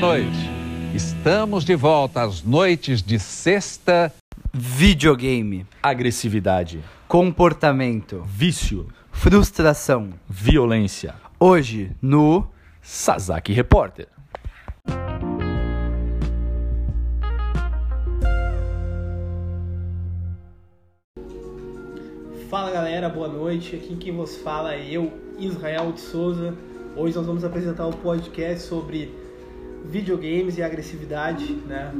noite. Estamos de volta às noites de sexta. Videogame, agressividade, comportamento, vício, frustração. violência. Hoje no Sasaki Repórter. Fala galera, boa noite. Aqui quem vos fala é eu, Israel de Souza. Hoje nós vamos apresentar um podcast sobre videogames e agressividade, né?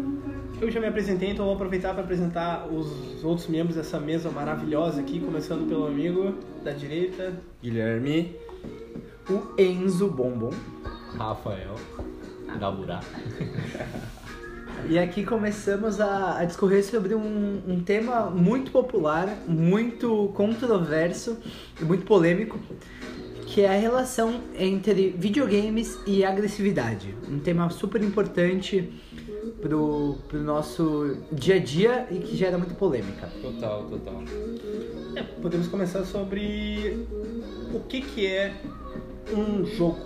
Eu já me apresentei, então vou aproveitar para apresentar os outros membros dessa mesa maravilhosa aqui, começando pelo amigo da direita, Guilherme. o Enzo Bombom. Rafael Gaburá. E aqui começamos a, a discorrer sobre um, um tema muito popular, muito controverso e muito polêmico, que é a relação entre videogames e agressividade. Um tema super importante pro, pro nosso dia a dia e que gera muita polêmica. Total, total. É, podemos começar sobre o que, que é um jogo.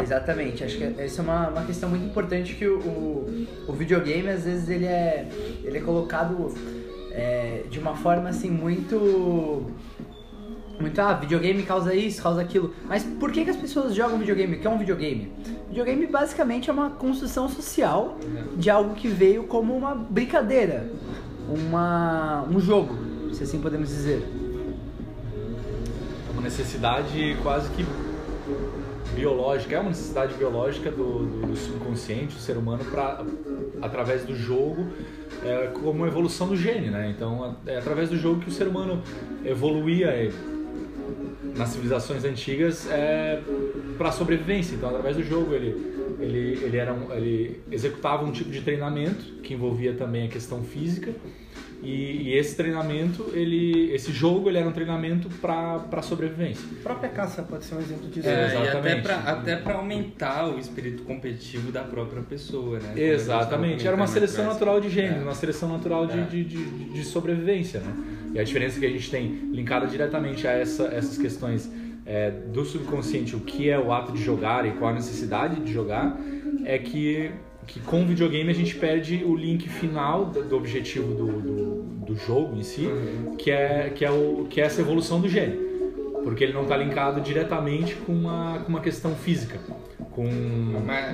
Exatamente, acho que essa é uma, uma questão muito importante que o, o, o videogame às vezes ele é, ele é colocado é, de uma forma assim muito. Muito, ah, videogame causa isso, causa aquilo. Mas por que, que as pessoas jogam videogame? O que é um videogame? Videogame basicamente é uma construção social de algo que veio como uma brincadeira, uma, um jogo, se assim podemos dizer. É uma necessidade quase que biológica, é uma necessidade biológica do, do, do subconsciente, do ser humano, para através do jogo, é, como evolução do gene, né? Então, é através do jogo que o ser humano evoluía é, nas civilizações antigas é, para sobrevivência. Então, através do jogo, ele ele, ele, era um, ele executava um tipo de treinamento que envolvia também a questão física e, e esse treinamento, ele, esse jogo, ele era um treinamento para sobrevivência. A própria caça pode ser um exemplo disso. É, até exatamente. pra, até pra aumentar o espírito competitivo da própria pessoa, né? Gente Exatamente, era uma seleção natural de gênero, É. uma seleção natural de, É. de, de, de sobrevivência, né? E a diferença que a gente tem linkada diretamente a essa, essas questões é, do subconsciente, o que é o ato de jogar e qual a necessidade de jogar, é que, que com o videogame a gente perde o link final do, do objetivo do, do, do jogo em si, que, é, que, é o, que é essa evolução do gene. Porque ele não está linkado diretamente com uma, com uma questão física, com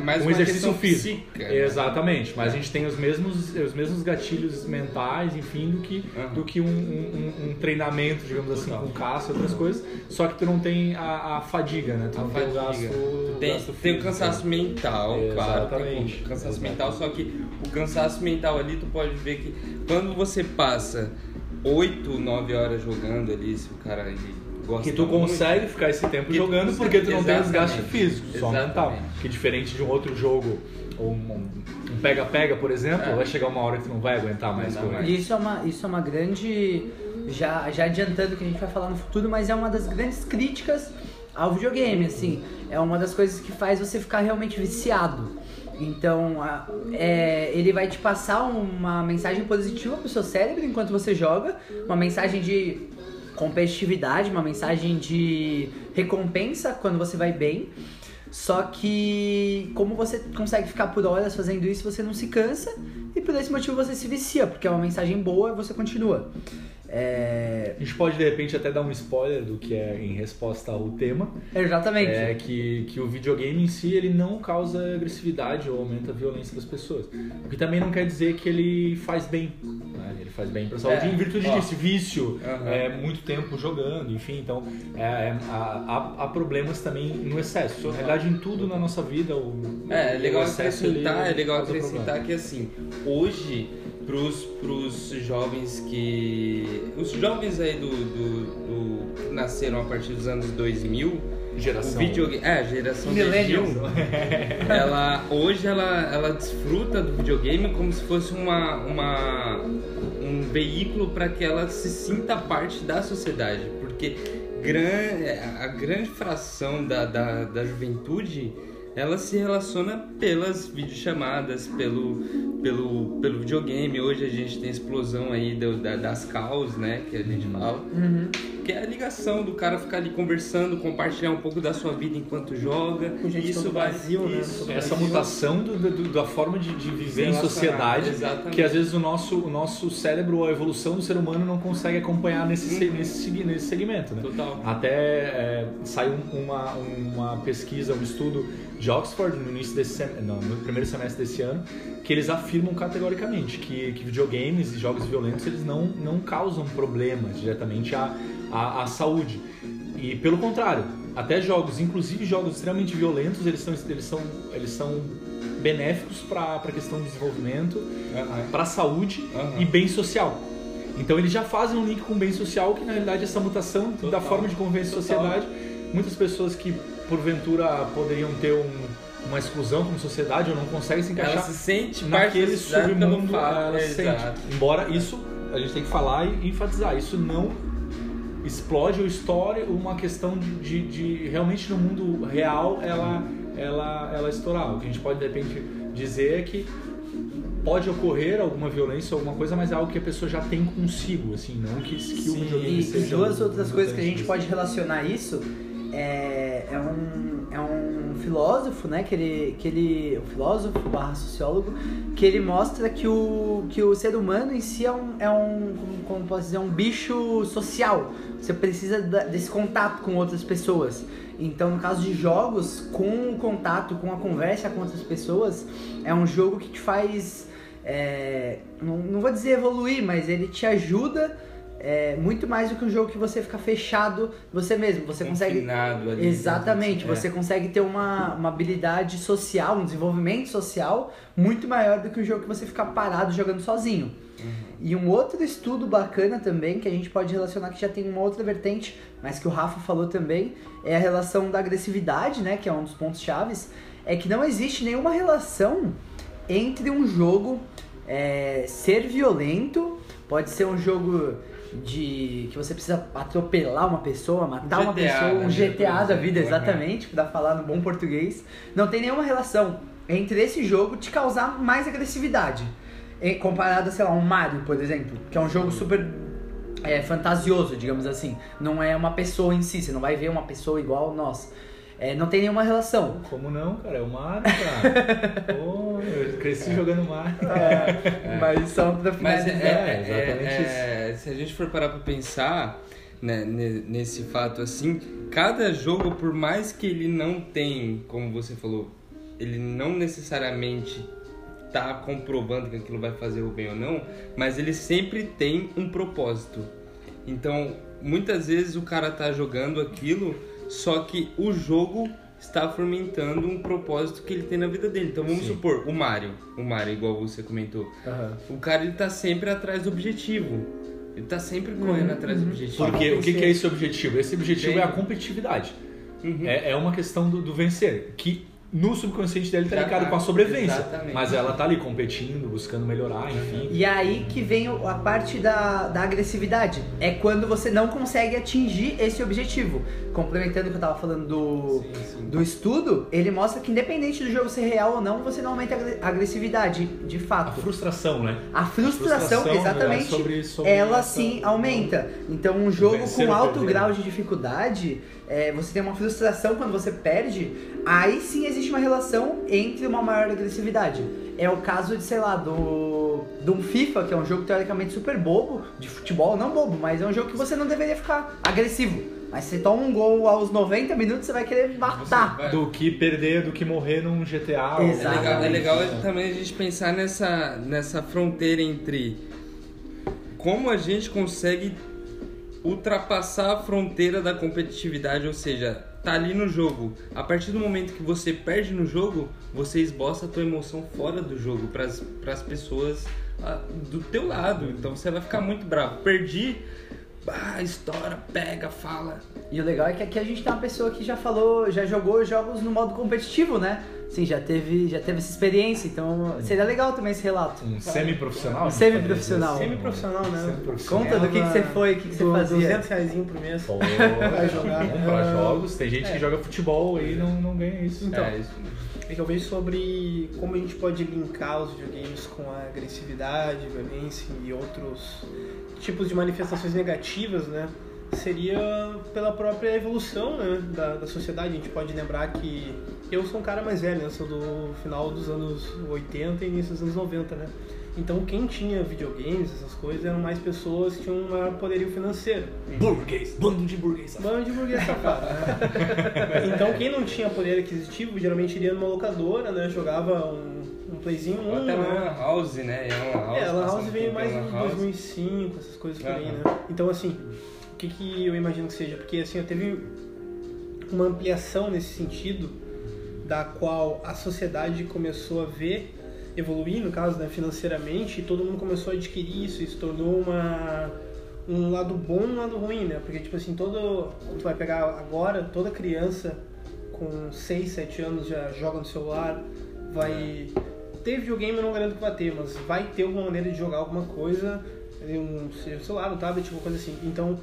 mais um exercício físico. psíquica, né? Exatamente, mas a gente tem os mesmos, os mesmos gatilhos mentais, enfim, do que, Aham. do que um, um- um- treinamento, digamos assim, Total. com caça e outras coisas. Só que tu não tem a, a fadiga, né? Tu A não tem o fadiga. gasto. Tu tem, gasto tem o físico. cansaço mental, claro. Exatamente. tem o cansaço mental, só que o cansaço mental ali, tu pode ver que quando você passa 8, 9 horas jogando ali, se o cara ele gosta Que tu muito, consegue ficar esse tempo jogando porque tu não tem desgaste Exatamente. físico, só mental. Que diferente de um outro jogo, ou um um pega-pega, por exemplo, É. vai chegar uma hora que tu não vai aguentar mais correr. mais. Isso é uma, isso é uma grande. Já, já adiantando que a gente vai falar no futuro, mas é uma das grandes críticas ao videogame, assim. É uma das coisas que faz você ficar realmente viciado. Então, é, ele vai te passar uma mensagem positiva pro seu cérebro enquanto você joga, uma mensagem de competitividade, uma mensagem de recompensa quando você vai bem. Só que como você consegue ficar por horas fazendo isso, você não se cansa e por esse motivo você se vicia, porque é uma mensagem boa e você continua. É... A gente pode de repente até dar um spoiler do que é em resposta ao tema. Exatamente. É que, que o videogame em si ele não causa agressividade ou aumenta a violência das pessoas. O que também não quer dizer que ele faz bem. Faz bem pra saúde É, em virtude ó. desse vício, é, muito tempo jogando, enfim. Então é, é, há, há- há problemas também no excesso. Na realidade, em tudo na nossa vida, o, É, é legal o excesso ele acrescentar, é legal acrescentar que assim, hoje pros, pros jovens que. Os jovens aí do, do, do- nasceram a partir dos anos 2000, Geração. videogame. É, geração Millennials. 2000, ela hoje ela, ela desfruta do videogame como se fosse uma, uma um veículo para que ela se sinta parte da sociedade, porque gran, a grande fração da, da, da juventude ela se relaciona pelas videochamadas, pelo, pelo, pelo videogame. Hoje a gente tem a explosão aí do, da, das calls, né, que a gente fala. Uhum. Que é a ligação do cara ficar ali conversando, compartilhar um pouco da sua vida enquanto joga. Com gente isso vai Brasil, né? isso, Essa Brasil. mutação do- do- da forma de, de viver em sociedade, exatamente. que às vezes o nosso, o nosso cérebro, a evolução do ser humano não consegue acompanhar nesse, se- Uhum. nesse, nesse segmento. Né? Total. Até é, saiu uma, uma pesquisa, um estudo de Oxford no início desse sem- não, no primeiro semestre desse ano, que eles afirmam categoricamente que, que videogames e jogos violentos eles não, não causam problemas diretamente à, à, à saúde. E pelo contrário, até jogos, inclusive jogos extremamente violentos, eles são, eles são, eles são benéficos para a questão do desenvolvimento, Aham. para a saúde Aham. e bem social. Então eles já fazem um link com bem social, que na realidade essa mutação da Total. forma de conviver em sociedade, muitas pessoas que porventura poderiam ter um- uma exclusão como sociedade ou não conseguem se encaixar Ela se sente naquele submundo, ela se sente. Exato. Embora isso a gente tem que falar e enfatizar, isso não explode ou estoure uma questão de, de, de realmente no mundo real ela, ela, ela estourar. O que a gente pode de repente dizer é que pode ocorrer alguma violência ou alguma coisa, mas é algo que a pessoa já tem consigo, assim, não que, que o Sim, videogame e, e seja duas um- outras um coisas que a gente pode relacionar isso é, é, um, é um filósofo, né? Que ele, que ele. Um filósofo barra sociólogo, que ele mostra que o, que o ser humano em si é um, é um como, posso dizer, um bicho social. Você precisa desse contato com outras pessoas. Então, no caso de jogos, com o contato, com a conversa com outras pessoas, é um jogo que te faz. é, não, não vou dizer evoluir, mas ele te ajuda é, muito mais do que um jogo que você fica fechado você mesmo. Você consegue. Ali. Exatamente, É. você consegue ter uma, uma habilidade social, um desenvolvimento social muito maior do que um jogo que você fica parado jogando sozinho. E um outro estudo bacana também, que a gente pode relacionar, que já tem uma outra vertente, mas que o Rafa falou também, é a relação da agressividade, né, que é um dos pontos chaves, é que não existe nenhuma relação entre um jogo é, ser violento, pode ser um jogo de que você precisa atropelar uma pessoa, matar uma GTA, pessoa, um GTA da vida, né? exatamente, pra falar no bom português. Não tem nenhuma relação entre esse jogo te causar mais agressividade. Comparado a, sei lá, um Mario, por exemplo, que é um jogo super é, fantasioso, digamos assim. Não é uma pessoa em si, você não vai ver uma pessoa igual nós. É, não tem nenhuma relação. Como não, cara? É o Mario, cara. Pô, eu cresci jogando Mario. É, mas só pra Mas é, finalizar. é- exatamente é- é- se a gente for parar pra pensar né, ne- nesse fato assim, cada jogo, por mais que ele não tem, como você falou, ele não necessariamente tá comprovando que aquilo vai fazer o bem ou não, mas ele sempre tem um propósito. Então, muitas vezes o cara tá jogando aquilo, só que o jogo está fomentando um propósito que ele tem na vida dele. Então vamos Sim. supor, o Mario, o Mario, igual você comentou. Aham. O cara ele tá sempre atrás do objetivo. Ele tá sempre correndo Uhum, atrás do uhum. objetivo. Porque o que, que é esse objetivo? Esse objetivo é a competitividade. Uhum. É, é uma questão do, do vencer. Que no subconsciente dele tá Já ligado tá, com a sobrevivência. exatamente. Mas ela tá ali competindo, buscando melhorar, enfim. E aí que vem a parte da, da agressividade. É quando você não consegue atingir esse objetivo. Complementando o que eu tava falando do, Sim, sim. do estudo, ele mostra que independente do jogo ser real ou não, você não aumenta a agre- a agressividade, de A fato. frustração, né? A frustração, frustração, exatamente, é sobre- sobre ela essa- sim aumenta. Então, um jogo Vencer com alto grau de dificuldade, é, você tem uma frustração quando você perde, aí sim existe uma relação entre uma maior agressividade. É o caso de, sei lá, do, do um FIFA, que é um jogo teoricamente super bobo, de futebol, não bobo, mas é um jogo que você não deveria ficar agressivo. Mas você toma um gol aos 90 minutos, você vai querer matar. Vai- Do que perder, do que morrer num GTA. ou- É legal, é legal também a gente pensar nessa, nessa fronteira entre como a gente consegue ultrapassar a fronteira da competitividade, ou seja, tá ali no jogo. A partir do momento que você perde no jogo, você esboça a tua emoção fora do jogo para as pessoas ah, do teu lado. Então você vai ficar muito bravo. Perdi, ah, estoura, pega, fala. E o legal é que aqui a gente tem uma pessoa que já falou, já jogou jogos no modo competitivo, né? sim, já teve, já teve essa experiência, então seria legal também esse relato. Um semi-profissional? Um semi-profissional. Semi-profissional, né? Semi-profissional. Conta do que, que você foi, o que, que você fazia. 200 reais por mês. Pô, Vai jogar. bom pra Ah, jogos. Tem gente que joga futebol e não, não ganha isso. Então, É, isso. É que eu vejo sobre como a gente pode linkar os videogames com a agressividade, violência e outros tipos de manifestações negativas, né? Seria pela própria evolução né, da, da sociedade. A gente pode lembrar que eu sou um cara mais velho, né? Eu sou do final dos anos 80 e início dos anos 90, né? Então quem tinha videogames, essas coisas, eram mais pessoas que tinham um maior poderio financeiro. Burguês, bando de burguês. Bando de burguês safado, né? Então quem não tinha poder aquisitivo geralmente iria numa locadora, né? Jogava um playzinho Ou 1, até né? Lan House, né? A Lan House, É, a Lan passou House veio mais em Lan House. 2005, essas coisas por aí, né? Então, assim, o que, que eu imagino que seja? Porque, assim, eu teve uma ampliação nesse sentido, da qual a sociedade começou a ver evoluir, no caso, né, financeiramente, e todo mundo começou a adquirir isso, e se tornou uma um lado bom e um lado ruim, né? Porque, tipo assim, todo... Tu vai pegar agora, toda criança com 6, 7 anos já joga no celular, vai... Ter videogame eu não garanto que vai ter, mas vai ter alguma maneira de jogar alguma coisa, um seja um celular, um tablet, alguma coisa assim. Então,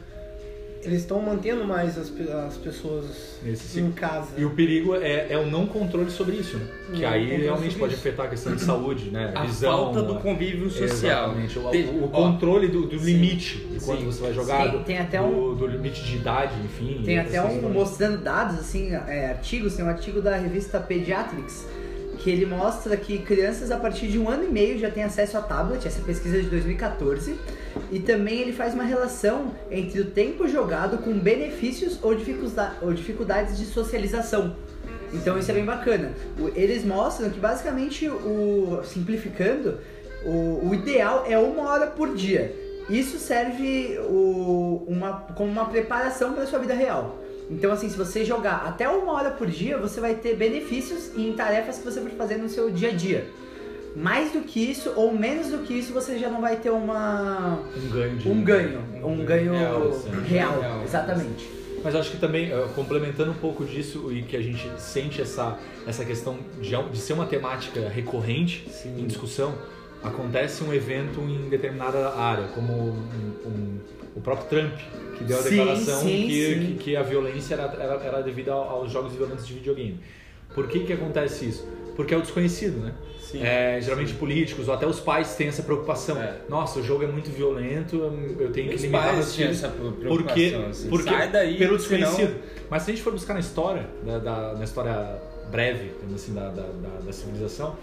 eles estão mantendo mais as, as pessoas Nesse em casa. E o perigo é, é o não controle sobre isso, né? Que Não aí realmente pode isso. afetar a questão de saúde, né? A Visão. falta do a- convívio social. Exatamente. O, Tem- o controle do, do sim, limite de quanto sim, você vai jogar, sim. do, Tem até do, um- do limite de idade, enfim. Tem e até essas um questões. mostrando dados, assim, é, artigos, tem um artigo da revista Pediatrics, que ele mostra que crianças a partir de um ano e meio já têm acesso a tablet, essa pesquisa é de 2014, e também ele faz uma relação entre o tempo jogado com benefícios ou, ou dificuldades de socialização. Então isso é bem bacana. Eles mostram que basicamente, o, simplificando, o, o ideal é uma hora por dia. Isso serve o- uma, como uma preparação para a sua vida real. Então, assim, se você jogar até uma hora por dia, você vai ter benefícios em tarefas que você for fazer no seu dia a dia. Mais do que isso ou menos do que isso, você já não vai ter uma Um ganho de. um ganho, um ganho real, assim. real, Real. exatamente. Mas acho que também, eh, complementando um pouco disso e que a gente sente essa, essa questão de, de ser uma temática recorrente em discussão, acontece um evento em determinada área, como um- um- o próprio Trump, que deu a Sim, declaração sim, que, sim. Que, que a violência era, era, era devido ao- aos jogos violentos de videogame. Por que, que acontece isso? Porque é o desconhecido, né? Sim. É, geralmente políticos ou até os pais têm essa preocupação. É. Nossa, o jogo é muito violento, eu tenho que Os limitar pais meus filhos. essa preocupação, Porque, assim, porque sai daí, pelo senão- desconhecido. Mas se a gente for buscar na história, da, da- na história breve, assim, da, da, da- da civilização,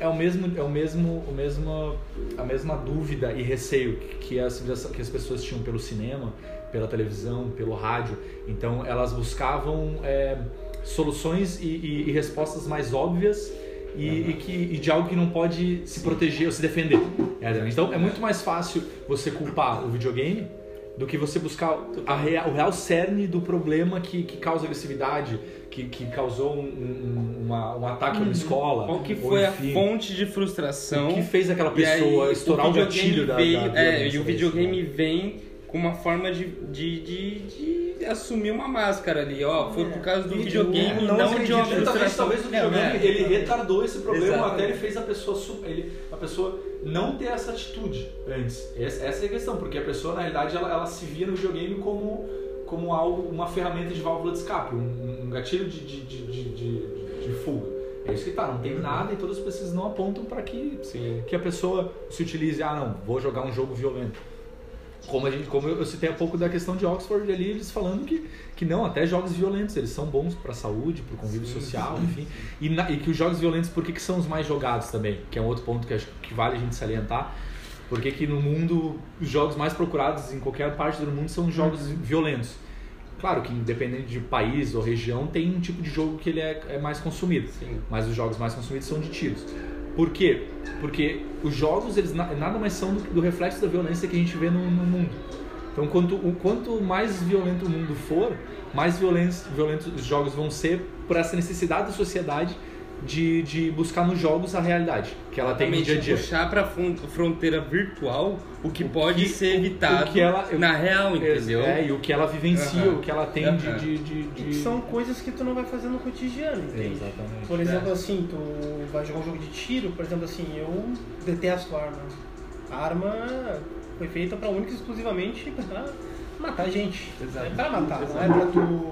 é o mesmo, é o mesmo, o mesmo, a mesma dúvida e receio que, que a civilização, que as pessoas tinham pelo cinema, pela televisão, pelo rádio. Então elas buscavam é, soluções e, e- e respostas mais óbvias e, e que, de algo que não pode se proteger ou se defender. É, então é muito mais fácil você culpar o videogame do que você buscar a rea- o real cerne do problema que, que causa agressividade, que, que causou um, um- uma- um ataque a uma escola. Qual que ou foi a enfim, fonte de frustração? O que fez aquela E aí, pessoa estourar o, videogame gatilho da, veio, da É, violência e o videogame né? vem com uma forma de, de, de, de assumir uma máscara ali, ó. Foi por causa do E de videogame, não não, de uma Talvez, talvez o videogame é. ele retardou esse problema Exatamente. até ele fez a pessoa ele, a pessoa não ter essa atitude antes. Essa, é a questão, porque a pessoa na realidade ela, ela se via no videogame como como algo uma ferramenta de válvula de escape, um, um gatilho de, de, de, de, de- de fuga. É isso que tá, não tem nada e todas as pessoas não apontam para que Sim. que a pessoa se utilize, ah não, vou jogar um jogo violento. Como, a gente, como eu citei há pouco da questão de Oxford ali, eles falando que, que não, até jogos violentos, eles são bons para a saúde, para o convívio social, enfim. E, na- e que os jogos violentos, por que, que são os mais jogados também? Que é um outro ponto que acho que vale a gente salientar. Porque que no mundo, os jogos mais procurados em qualquer parte do mundo são jogos violentos. Claro que independente de país ou região, tem um tipo de jogo que ele é, é mais consumido. Sim. Mas os jogos mais consumidos são de tiros. Por quê? Porque os jogos, eles na- nada mais são do, do reflexo da violência que a gente vê no, no mundo. Então, quanto, o quanto mais violento o mundo for, mais violentos, violentos os jogos vão ser por essa necessidade da sociedade de, de buscar nos jogos a realidade que ela tem no dia a dia. puxar pra fron- fronteira virtual o que pode que- ser o- o evitado que ela- na real, entendeu? É, e o que ela vivencia, o que ela tem de, Aham. de, de, E de- que são coisas que tu não vai fazer no cotidiano, entende? Exatamente. Por exemplo, assim, tu vai jogar um jogo de tiro, por exemplo, assim, eu detesto arma. A arma foi feita pra única e exclusivamente pra matar gente. Exato. É pra matar, não é pra tu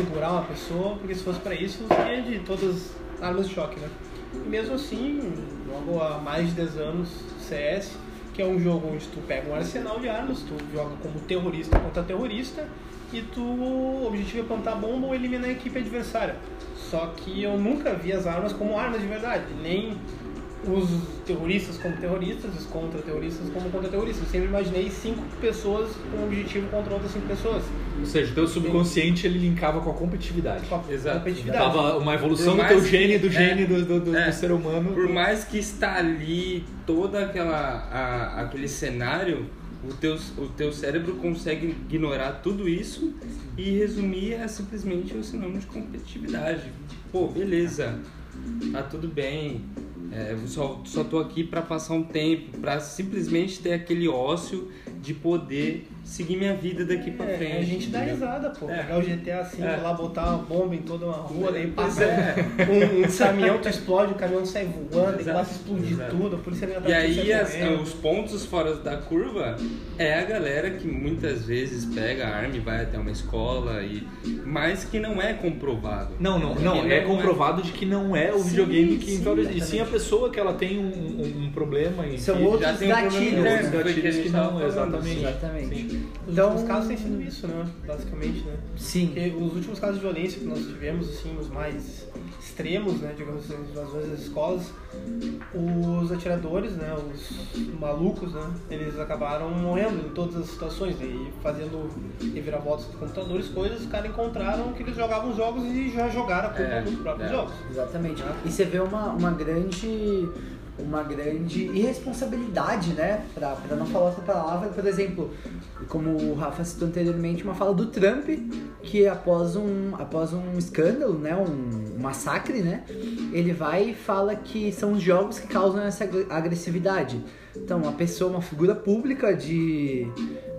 segurar uma pessoa, porque se fosse pra isso, seria de todas as armas de choque, né? E mesmo assim, jogo há mais de 10 anos CS, que é um jogo onde tu pega um arsenal de armas, tu joga como terrorista contra terrorista, e tu, o objetivo é plantar bomba ou eliminar a equipe adversária. Só que eu nunca vi as armas como armas de verdade, nem os terroristas como terroristas, os contra-terroristas como contra-terroristas. Eu sempre imaginei cinco pessoas com um objetivo contra outras cinco pessoas. Ou seja, o teu subconsciente ele linkava com a competitividade. Com a Exato. competitividade. Tava uma evolução do teu gene, que- do gene é, do, do, do- é. do ser humano. Por mais que está ali toda aquela a- aquele cenário, o teu, o teu cérebro consegue ignorar tudo isso e resumir a simplesmente o sinônimo de competitividade. Pô, beleza, tá tudo bem. É, eu só, só tô aqui para passar um tempo, para simplesmente ter aquele ócio de poder seguir minha vida daqui pra É, frente. a gente dá risada, pô. É. Pegar o GTA V É. lá, botar uma bomba em toda uma rua, daí Pois passa é. um, um caminhão, tu explode, o caminhão sai voando, daí Exato. a explodir Exato. tudo, a polícia vem E atrás de aí você as- os pontos fora da curva é a galera que muitas vezes pega a arma e vai até uma escola, e mas que não é comprovado. Não, não, Que não. É comprovado de que não é o Sim, videogame que sim. E sim a pessoa que ela tem um, um- um problema em São que- outros tem um problema gatilhos. gatilhos que não, exatamente. Exatamente. Os Então- últimos casos têm sido isso, né? Basicamente, né? Sim. Porque os últimos casos de violência que nós tivemos, assim, os mais extremos, né, digamos assim, invasões das escolas, os atiradores, né, os malucos, né, eles acabaram morrendo em todas as situações, né, e fazendo reviravoltas dos computadores, coisas, os caras encontraram que eles jogavam jogos e já jogaram a culpa É, nos próprios é. jogos. Exatamente. E você vê uma, uma grande uma grande irresponsabilidade, né? Pra, pra não falar outra palavra, por exemplo, como o Rafa citou anteriormente, uma fala do Trump, que após um, após um escândalo, né? Um, um massacre, né? Ele vai e fala que são os jogos que causam essa ag- agressividade. Então, uma pessoa, uma figura pública de.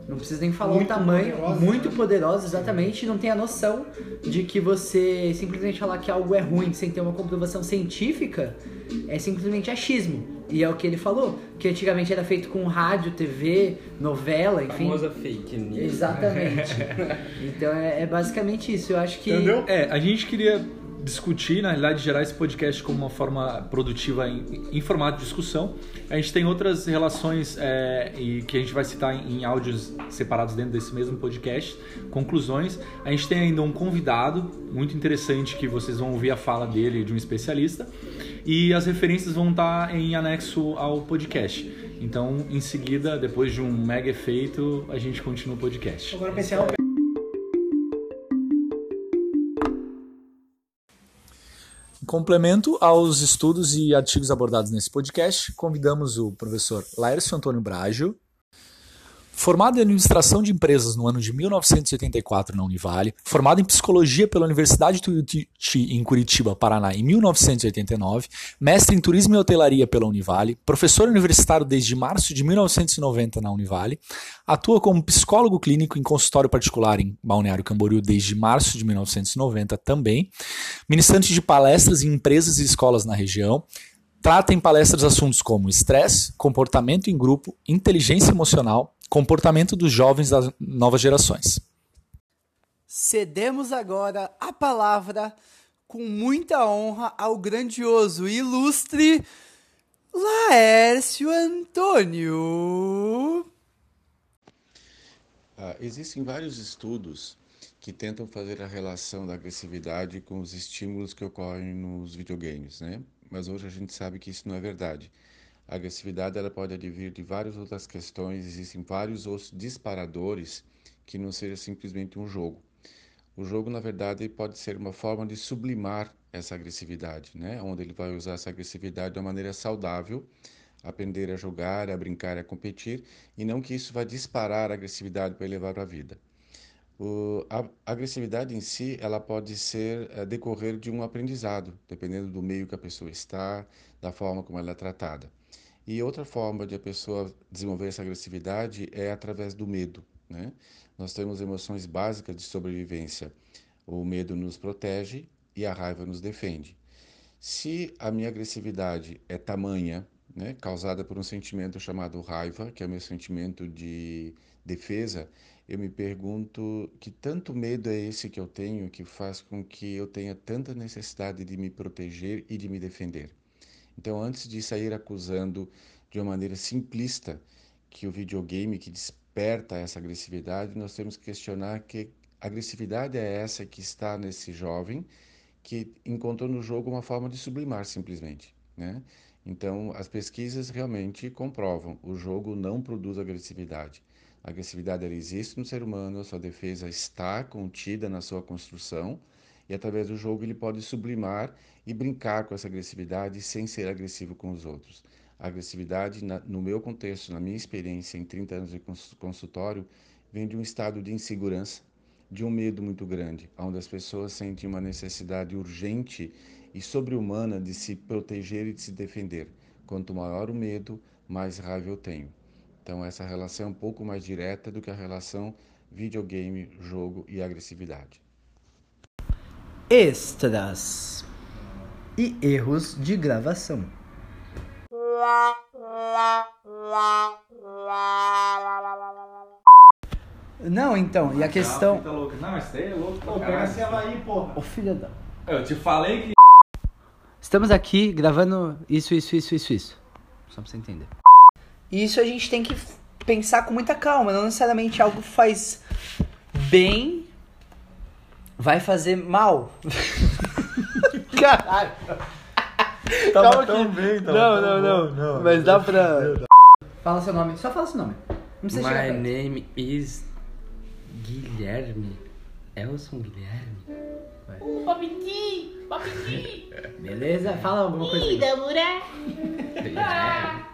Não precisa nem falar Muito o tamanho, poderosa, muito né? poderosa, exatamente, não tem a noção de que você simplesmente falar que algo é ruim sem ter uma comprovação científica é simplesmente achismo. E é o que ele falou, que antigamente era feito com rádio, TV, novela, enfim. famosa fake news. Exatamente. então é, é basicamente isso. Eu acho que. Entendeu? É, a gente queria discutir, na realidade, gerar esse podcast como uma forma produtiva em, em formato de discussão. A gente tem outras relações é, e que a gente vai citar em, em áudios separados dentro desse mesmo podcast, conclusões. A gente tem ainda um convidado muito interessante que vocês vão ouvir a fala dele, de um especialista. E as referências vão estar em anexo ao podcast. Então, em seguida, depois de um mega efeito, a gente continua o podcast. Agora pensei, complemento aos estudos e artigos abordados nesse podcast, convidamos o professor Laércio Antônio Brágio, Formado em administração de empresas no ano de 1984 na Univale, formado em psicologia pela Universidade de Tuiuti em Curitiba, Paraná, em 1989, mestre em turismo e hotelaria pela Univale, professor universitário desde março de 1990 na Univale, atua como psicólogo clínico em consultório particular em Balneário Camboriú desde março de 1990 também, ministrante de palestras em empresas e escolas na região, Trata em palestras assuntos como estresse, comportamento em grupo, inteligência emocional, comportamento dos jovens das novas gerações. Cedemos agora a palavra com muita honra ao grandioso e ilustre Laércio Antônio. Ah, existem vários estudos que tentam fazer a relação da agressividade com os estímulos que ocorrem nos videogames, né? Mas hoje a gente sabe que isso não é verdade. A agressividade ela pode advir de várias outras questões, existem vários outros disparadores que não seja simplesmente um jogo. O jogo, na verdade, pode ser uma forma de sublimar essa agressividade, né? Onde ele vai usar essa agressividade de uma maneira saudável, aprender a jogar, a brincar, a competir, e não que isso vai disparar a agressividade para levar para a vida. O, a agressividade em si, ela pode ser é, decorrer de um aprendizado, dependendo do meio que a pessoa está, da forma como ela é tratada. E outra forma de a pessoa desenvolver essa agressividade é através do medo, né? Nós temos emoções básicas de sobrevivência. O medo nos protege e a raiva nos defende. Se a minha agressividade é tamanha, né, causada por um sentimento chamado raiva, que é o meu sentimento de defesa, eu me pergunto que tanto medo é esse que eu tenho que faz com que eu tenha tanta necessidade de me proteger e de me defender. Então, antes de sair acusando de uma maneira simplista que o videogame que desperta essa agressividade, nós temos que questionar que agressividade é essa que está nesse jovem que encontrou no jogo uma forma de sublimar simplesmente, né? Então, as pesquisas realmente comprovam, o jogo não produz agressividade. A agressividade ela existe no ser humano, a sua defesa está contida na sua construção e através do jogo ele pode sublimar e brincar com essa agressividade sem ser agressivo com os outros. A agressividade, no meu contexto, na minha experiência em 30 anos de consultório, vem de um estado de insegurança, de um medo muito grande, onde as pessoas sentem uma necessidade urgente e sobre-humana de se proteger e de se defender. Quanto maior o medo, mais raiva eu tenho. Então essa relação é um pouco mais direta do que a relação videogame, jogo e agressividade. Extras e erros de gravação. Não, então, e a questão. Não, mas daí é louco. Pô, pega esse ela aí, porra. Ô filha da. Eu te falei que. Estamos aqui gravando isso, isso, isso, isso, isso. Só pra você entender. Isso a gente tem que pensar com muita calma. Não necessariamente algo faz bem vai fazer mal. Caralho. Tava Calma tão aqui. bem, tava não, tão não, bom. não, Não, Mas dá meu pra. Fala seu nome. Só fala seu nome. Não precisa chegar My name is Guilherme. Elson Guilherme. Beleza? Fala alguma coisa aí. É,